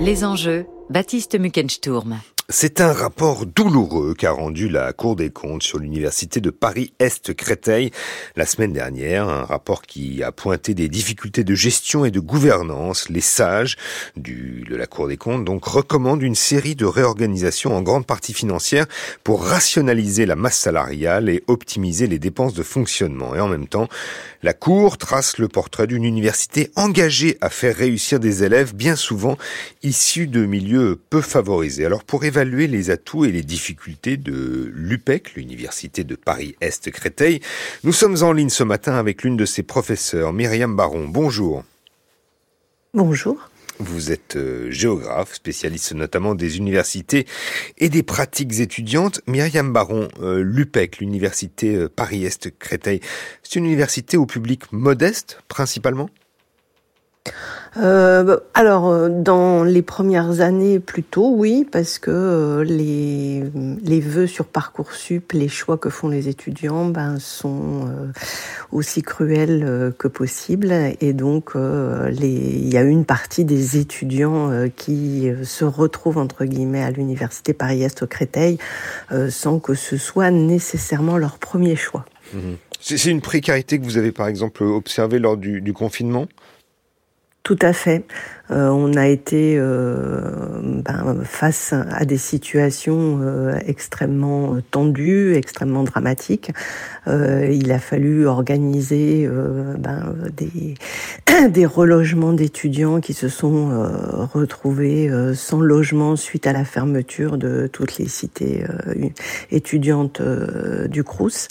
Les enjeux, Baptiste Muckensturm. C'est un rapport douloureux qu'a rendu la Cour des comptes sur l'université de Paris-Est-Créteil la semaine dernière. Un rapport qui a pointé des difficultés de gestion et de gouvernance. Les sages du, de la Cour des comptes donc recommandent une série de réorganisations en grande partie financière pour rationaliser la masse salariale et optimiser les dépenses de fonctionnement. Et en même temps, la Cour trace le portrait d'une université engagée à faire réussir des élèves bien souvent issus de milieux peu favorisés. Alors pour évaluer les atouts et les difficultés de l'UPEC, l'université de Paris-Est Créteil, nous sommes en ligne ce matin avec l'une de ses professeurs, Myriam Baron. Bonjour. Bonjour. Vous êtes euh, géographe, spécialiste notamment des universités et des pratiques étudiantes. Myriam Baron, euh, l'UPEC, l'université euh, Paris-Est Créteil, c'est une université au public modeste principalement? Euh, alors, euh, dans les premières années, plutôt, oui, parce que euh, les, les vœux sur Parcoursup, les choix que font les étudiants, ben, sont aussi cruels que possible. Et donc, il y a une partie des étudiants qui se retrouvent, entre guillemets, à l'université Paris-Est au Créteil, sans que ce soit nécessairement leur premier choix. Mmh. C'est une précarité que vous avez, par exemple, observée lors du confinement? Tout à fait. Euh, on a été euh, ben, face à des situations euh, extrêmement tendues, extrêmement dramatiques. il a fallu organiser ben, des, des relogements d'étudiants qui se sont retrouvés sans logement suite à la fermeture de toutes les cités étudiantes du Crous.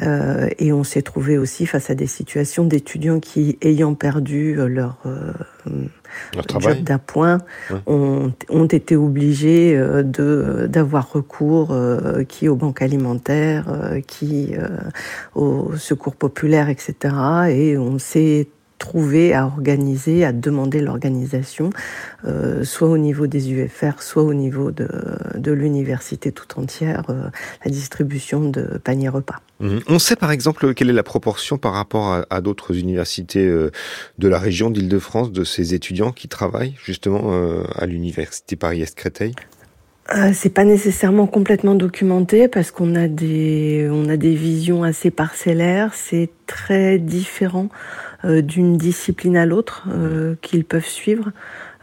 et on s'est trouvé aussi face à des situations d'étudiants qui, ayant perdu leur job d'appoint ont, ont, été obligés euh, de d'avoir recours euh, qui aux banques alimentaires, euh, qui au secours populaire, etc. Et on s'est trouvé à organiser, à demander l'organisation, euh, soit au niveau des UFR, soit au niveau de, de l'université tout entière, euh, la distribution de paniers repas. Mhm. On sait par exemple quelle est la proportion par rapport à, à d'autres universités euh, de la région d'Île-de-France de ces étudiants qui travaillent justement à l'université Paris-Est Créteil euh, c'est pas nécessairement complètement documenté parce qu'on a des on a des visions assez parcellaires. C'est très différent d'une discipline à l'autre euh, qu'ils peuvent suivre.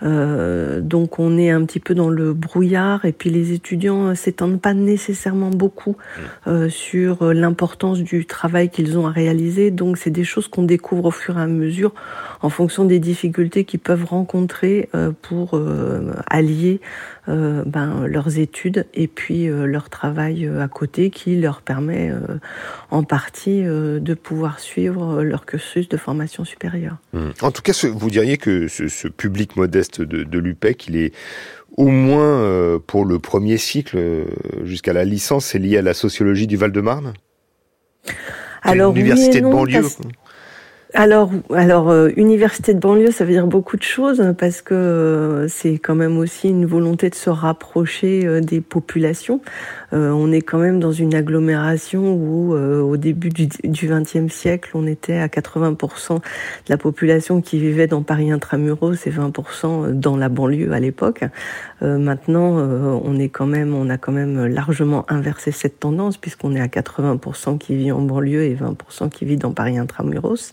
Euh, donc on est un petit peu dans le brouillard et puis les étudiants s'étendent pas nécessairement beaucoup euh, sur l'importance du travail qu'ils ont à réaliser. Donc c'est des choses qu'on découvre au fur et à mesure en fonction des difficultés qu'ils peuvent rencontrer euh, pour allier ben, leurs études et puis leur travail à côté qui leur permet en partie de pouvoir suivre leur cursus de formation supérieure. Mmh. En tout cas, vous diriez que ce, ce public modeste de, l'UPEC, il est au moins euh, pour le premier cycle euh, jusqu'à la licence, c'est lié à la sociologie du Val-de-Marne? Alors, université de banlieue. Alors, euh, université de banlieue, ça veut dire beaucoup de choses parce que c'est quand même aussi une volonté de se rapprocher des populations. Euh, on est quand même dans une agglomération où, euh, au début du XXe siècle, on était à 80% de la population qui vivait dans Paris intramuros et 20% dans la banlieue à l'époque. Euh, maintenant, on est quand même, on a quand même largement inversé cette tendance puisqu'on est à 80% qui vit en banlieue et 20% qui vit dans Paris intramuros.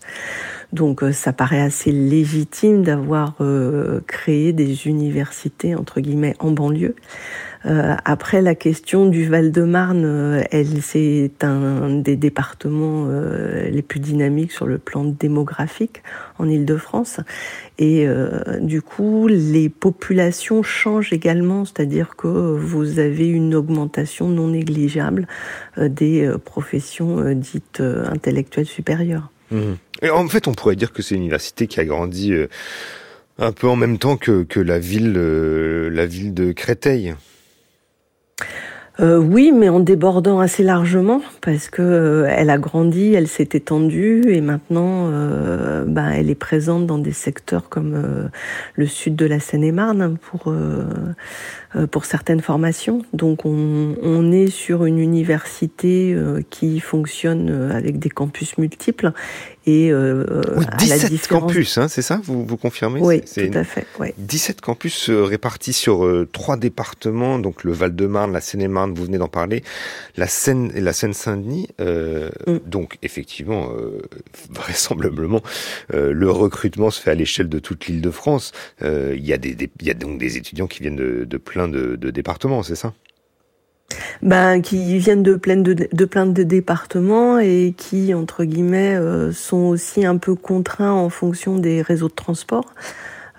Donc, ça paraît assez légitime d'avoir créé des universités entre guillemets en banlieue. Euh, après, la question du Val-de-Marne, euh, elle, c'est un des départements euh, les plus dynamiques sur le plan démographique en Île-de-France. Et du coup, les populations changent également, c'est-à-dire que vous avez une augmentation non négligeable des professions dites intellectuelles supérieures. Mmh. En fait, on pourrait dire que c'est une université qui a grandi un peu en même temps que, que la ville, la ville de Créteil. Euh, oui, mais en débordant assez largement parce que euh, elle a grandi, elle s'est étendue et maintenant, euh, bah, elle est présente dans des secteurs comme le sud de la Seine-et-Marne pour pour certaines formations. Donc, on, on, est sur une université qui fonctionne avec des campus multiples Et euh, 17 campus, hein, c'est ça vous, vous confirmez? Oui, tout à fait. 17 campus répartis sur euh, trois départements, donc le Val-de-Marne, la Seine-et-Marne, vous venez d'en parler, la Seine et la Seine-Saint-Denis. Euh, mm. Donc effectivement, euh, vraisemblablement, le recrutement se fait à l'échelle de toute l'île de France. Il y, a des, y a donc des étudiants qui viennent de, de plein de, de départements, c'est ça? Ben, qui viennent de plein de, départements et qui, entre guillemets, euh, sont aussi un peu contraints en fonction des réseaux de transport.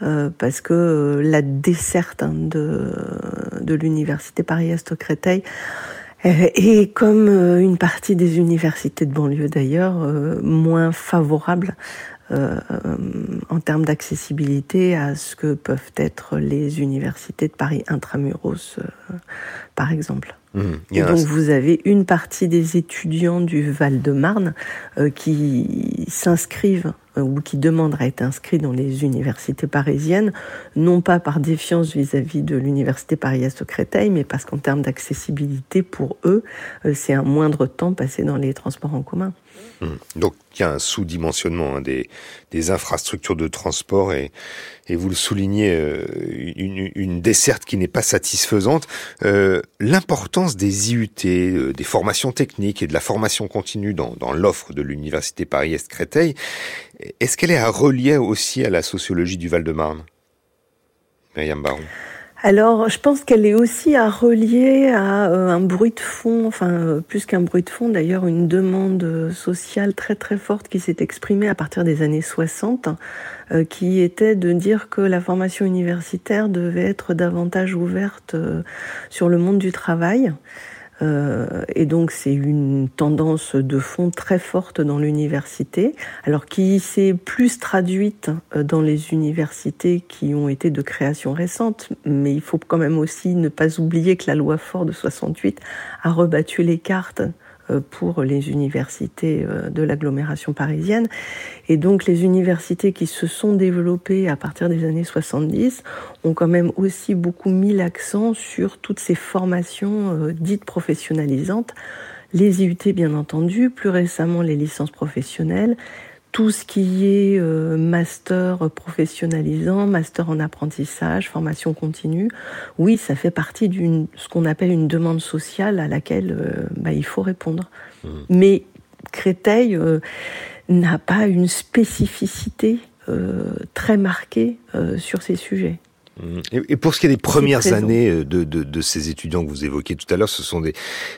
Euh, parce que euh, la desserte hein, de, l'université Paris-Est Créteil est, comme une partie des universités de banlieue d'ailleurs, moins favorable en termes d'accessibilité à ce que peuvent être les universités de Paris intramuros, par exemple. Mmh. Et donc vous avez une partie des étudiants du Val-de-Marne euh, qui s'inscrivent euh, ou qui demandent à être inscrits dans les universités parisiennes, non pas par défiance vis-à-vis de l'université Paris-Est Créteil, mais parce qu'en termes d'accessibilité pour eux, euh, c'est un moindre temps passé dans les transports en commun. Mmh. Donc il y a un sous-dimensionnement hein, des, infrastructures de transport et, vous le soulignez, euh, une, desserte qui n'est pas satisfaisante. Euh, L'importance des IUT, euh, des formations techniques et de la formation continue dans, l'offre de l'université Paris-Est Créteil, est-ce qu'elle est à relier aussi à la sociologie du Val-de-Marne Myriam Baron? Alors, je pense qu'elle est aussi à relier à euh, un bruit de fond, enfin euh, plus qu'un bruit de fond, d'ailleurs une demande sociale très très forte qui s'est exprimée à partir des années 60, euh, qui était de dire que la formation universitaire devait être davantage ouverte sur le monde du travail. Euh, et donc c'est une tendance de fond très forte dans l'université, alors qui s'est plus traduite euh, dans les universités qui ont été de création récente, mais il faut quand même aussi ne pas oublier que la loi Fort de 68 a rebattu les cartes pour les universités euh, de l'agglomération parisienne. Et donc les universités qui se sont développées à partir des années 70 ont quand même aussi beaucoup mis l'accent sur toutes ces formations euh, dites professionnalisantes. Les IUT bien entendu, plus récemment les licences professionnelles, tout ce qui est euh, master professionnalisant, master en apprentissage, formation continue, oui, ça fait partie d'une ce qu'on appelle une demande sociale à laquelle euh, bah, il faut répondre. Mmh. Mais Créteil euh, n'a pas une spécificité très marquée sur ces sujets. Et pour ce qui est des premières années euh, de, de, de, ces étudiants que vous évoquiez tout à l'heure, ce sont des,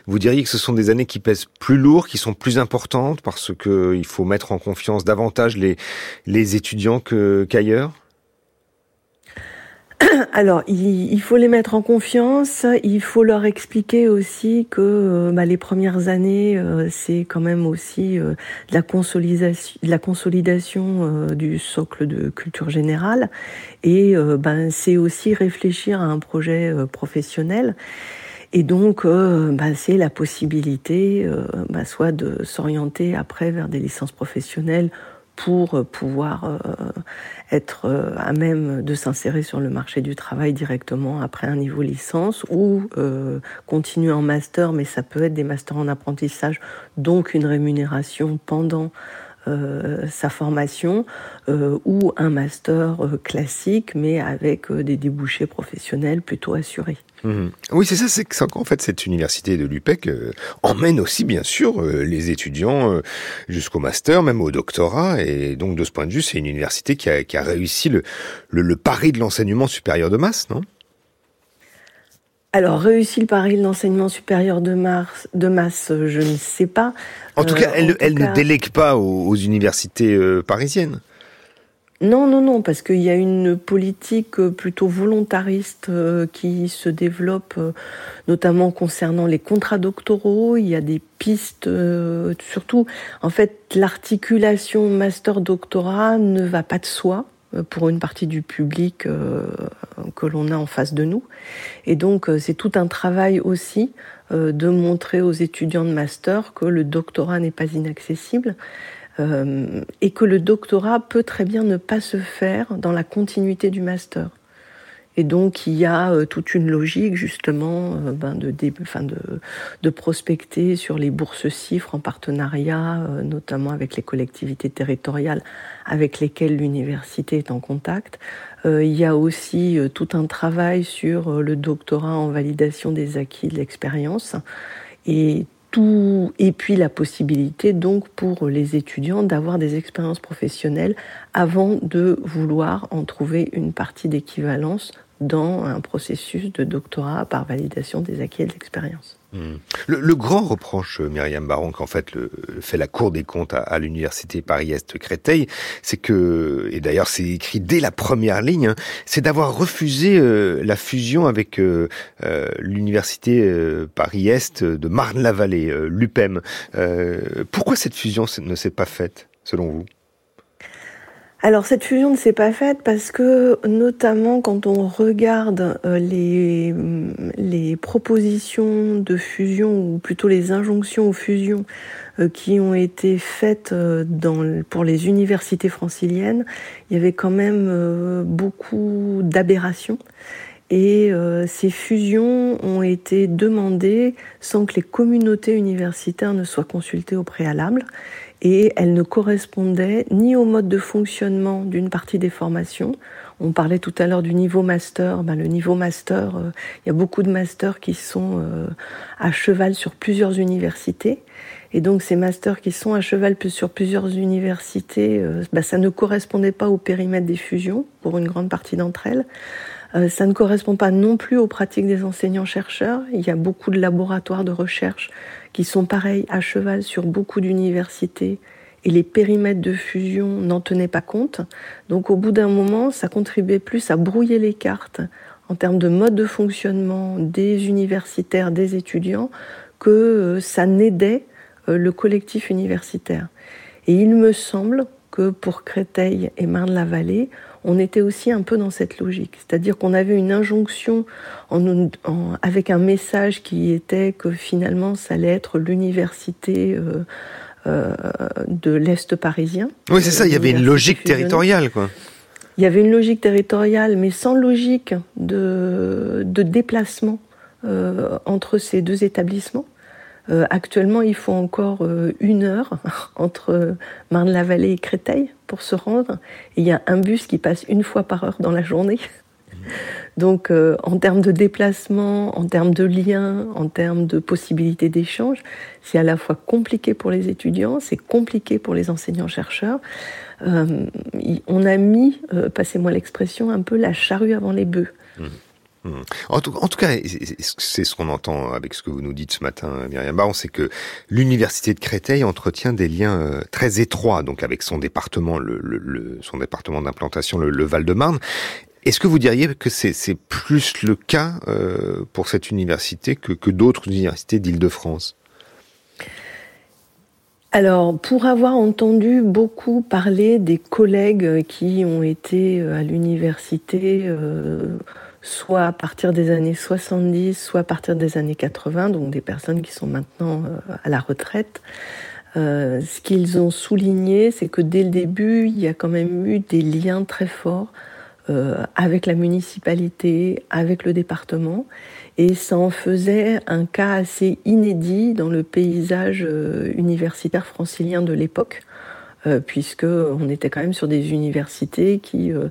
vous diriez que ce sont des années qui pèsent plus lourd, qui sont plus importantes parce que il faut mettre en confiance davantage les, les étudiants qu'ailleurs? Alors, il, faut les mettre en confiance. Il faut leur expliquer aussi que euh, bah, les premières années, euh, c'est quand même aussi euh, de la consolidation, la consolidation du socle de culture générale, et ben c'est aussi réfléchir à un projet professionnel. Et donc, bah, c'est la possibilité, bah, soit de s'orienter après vers des licences professionnelles pour euh, pouvoir euh, être euh, à même de s'insérer sur le marché du travail directement après un niveau licence ou continuer en master, mais ça peut être des masters en apprentissage, donc une rémunération pendant sa formation ou un master classique mais avec des débouchés professionnels plutôt assurés. Mhm. Oui, c'est ça, c'est qu'en fait, cette université de l'UPEC euh, emmène aussi, bien sûr, euh, les étudiants euh, jusqu'au master, même au doctorat, et donc de ce point de vue, c'est une université qui a, qui a réussi le, le, pari de l'enseignement supérieur de masse, non? Alors, réussi le pari de l'enseignement supérieur de, de masse, je ne sais pas. En tout cas, elle, elle ne délègue pas aux universités parisiennes. Non, non, non, parce qu'il y a une politique euh, plutôt volontariste euh, qui se développe, euh, notamment concernant les contrats doctoraux. Il y a des pistes, surtout, en fait, l'articulation master-doctorat ne va pas de soi pour une partie du public que l'on a en face de nous. Et donc, c'est tout un travail aussi de montrer aux étudiants de master que le doctorat n'est pas inaccessible euh, et que le doctorat peut très bien ne pas se faire dans la continuité du master. Et donc, il y a euh, toute une logique, justement, euh, ben de, prospecter sur les bourses cifres en partenariat, euh, notamment avec les collectivités territoriales avec lesquelles l'université est en contact. il y a aussi tout un travail sur le doctorat en validation des acquis de l'expérience. Et et puis la possibilité donc pour les étudiants d'avoir des expériences professionnelles avant de vouloir en trouver une partie d'équivalence dans un processus de doctorat par validation des acquis et de l'expérience. Hmm. Le, grand reproche, euh, Myriam Baron, qu'en fait le, fait la Cour des comptes à, l'université Paris-Est Créteil, c'est que, et d'ailleurs c'est écrit dès la première ligne, hein, c'est d'avoir refusé euh, la fusion avec euh, l'université Paris-Est de Marne-la-Vallée, l'UPEM. pourquoi cette fusion ne s'est pas faite, selon vous? Alors cette fusion ne s'est pas faite parce que notamment quand on regarde euh, les, les propositions de fusion ou plutôt les injonctions aux fusions euh, qui ont été faites euh, pour les universités franciliennes, il y avait quand même beaucoup d'aberrations. Et ces fusions ont été demandées sans que les communautés universitaires ne soient consultées au préalable et elle ne correspondait ni au mode de fonctionnement d'une partie des formations. On parlait tout à l'heure du niveau master. Ben, le niveau master, euh, il y a beaucoup de masters qui sont euh, à cheval sur plusieurs universités. Et donc ces masters qui sont à cheval sur plusieurs universités, euh, ben, ça ne correspondait pas au périmètre des fusions pour une grande partie d'entre elles. ça ne correspond pas non plus aux pratiques des enseignants-chercheurs. Il y a beaucoup de laboratoires de recherche qui sont pareils à cheval sur beaucoup d'universités et les périmètres de fusion n'en tenaient pas compte. Donc au bout d'un moment, ça contribuait plus à brouiller les cartes en termes de mode de fonctionnement des universitaires, des étudiants, que euh, ça n'aidait euh, le collectif universitaire. Et il me semble que pour Créteil et Marne-la-Vallée, on était aussi un peu dans cette logique. C'est-à-dire qu'on avait une injonction avec un message qui était que finalement ça allait être l'université euh, euh, de l'Est parisien. Oui, c'est ça, il y avait une logique territoriale, quoi. Il y avait une logique territoriale, mais sans logique de, déplacement euh, entre ces deux établissements. Euh, actuellement, il faut encore euh, une heure entre Marne-la-Vallée et Créteil pour se rendre. il y a un bus qui passe une fois par heure dans la journée. Donc, euh, en termes de déplacement, en termes de liens, en termes de possibilités d'échange, c'est à la fois compliqué pour les étudiants, c'est compliqué pour les enseignants-chercheurs. on a mis, passez-moi l'expression, un peu la charrue avant les bœufs. Mmh. Hmm. En tout, cas, c'est ce qu'on entend avec ce que vous nous dites ce matin, Myriam Baron, c'est que l'université de Créteil entretient des liens euh, très étroits, donc avec son département, son département d'implantation, le, Val-de-Marne. Est-ce que vous diriez que c'est plus le cas euh, pour cette université que, que d'autres universités d'Île-de-France? Alors, pour avoir entendu beaucoup parler des collègues qui ont été euh, à l'université, soit à partir des années 70, soit à partir des années 80, donc des personnes qui sont maintenant euh, à la retraite. Euh, ce qu'ils ont souligné, c'est que dès le début, il y a quand même eu des liens très forts euh, avec la municipalité, avec le département, et ça en faisait un cas assez inédit dans le paysage universitaire francilien de l'époque. Euh, puisque on était quand même sur des universités qui euh,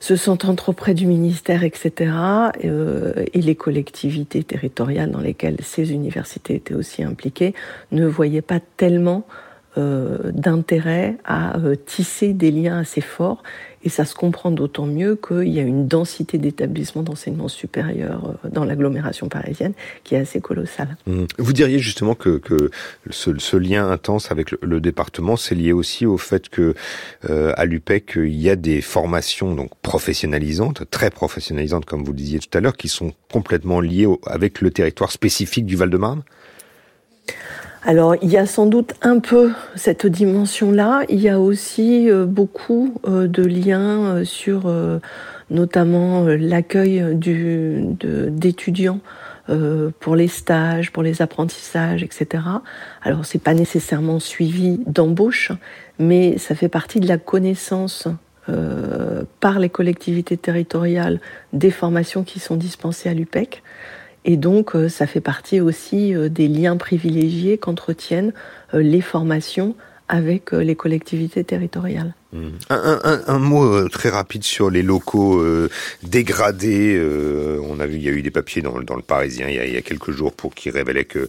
se sentant trop près du ministère, etc. Euh, et les collectivités territoriales dans lesquelles ces universités étaient aussi impliquées ne voyaient pas tellement d'intérêt à tisser des liens assez forts et ça se comprend d'autant mieux qu'il y a une densité d'établissements d'enseignement supérieur euh, dans l'agglomération parisienne qui est assez colossale. Mmh. Vous diriez justement que, ce, lien intense avec le, département, c'est lié aussi au fait que euh, à l'UPEC, il y a des formations donc professionnalisantes, très professionnalisantes comme vous le disiez tout à l'heure, qui sont complètement liées avec le territoire spécifique du Val-de-Marne? Alors, il y a sans doute un peu cette dimension-là. Il y a aussi euh, beaucoup euh, de liens euh, sur notamment l'accueil d'étudiants pour les stages, pour les apprentissages, etc. Alors, c'est pas nécessairement suivi d'embauche, mais ça fait partie de la connaissance par les collectivités territoriales des formations qui sont dispensées à l'UPEC. Et donc, ça fait partie aussi des liens privilégiés qu'entretiennent les formations avec les collectivités territoriales. Hmm. Un, mot euh, très rapide sur les locaux euh, dégradés. Euh, on a vu, il y a eu des papiers dans, le Parisien il y, a, quelques jours pour qui révélaient que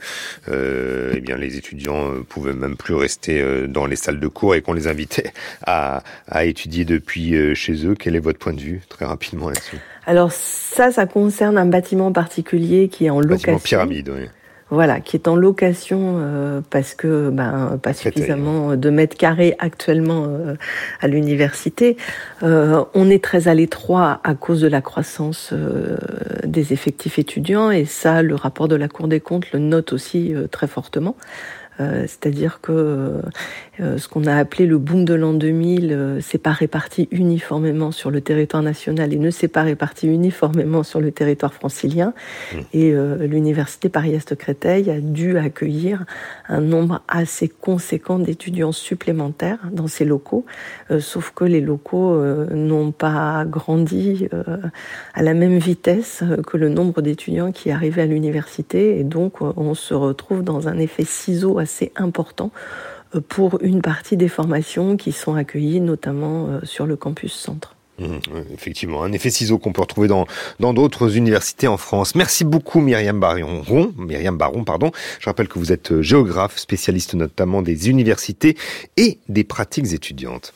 eh bien les étudiants pouvaient même plus rester dans les salles de cours et qu'on les invitait à, étudier depuis chez eux. Quel est votre point de vue très rapidement là-dessus? Alors ça, ça concerne un bâtiment particulier qui est en location. Bâtiment pyramide, oui. Voilà, qui est en location euh, parce que ben pas suffisamment de mètres carrés actuellement euh, à l'université. Euh, on est très à l'étroit à cause de la croissance des effectifs étudiants et ça, le rapport de la Cour des comptes le note aussi très fortement. Euh, c'est-à-dire que euh, ce qu'on a appelé le boom de l'an 2000 euh, s'est pas réparti uniformément sur le territoire national et ne s'est pas réparti uniformément sur le territoire francilien. Mmh. Et l'université Paris-Est Créteil a dû accueillir un nombre assez conséquent d'étudiants supplémentaires dans ces locaux, sauf que les locaux n'ont pas grandi à la même vitesse que le nombre d'étudiants qui arrivaient à l'université et donc on se retrouve dans un effet ciseau assez important euh, pour une partie des formations qui sont accueillies notamment euh, sur le campus centre. Mmh, effectivement, un effet ciseau qu'on peut retrouver dans d'autres universités en France. Merci beaucoup Myriam Baron. Myriam Baron, pardon. Je rappelle que vous êtes géographe, spécialiste notamment des universités et des pratiques étudiantes.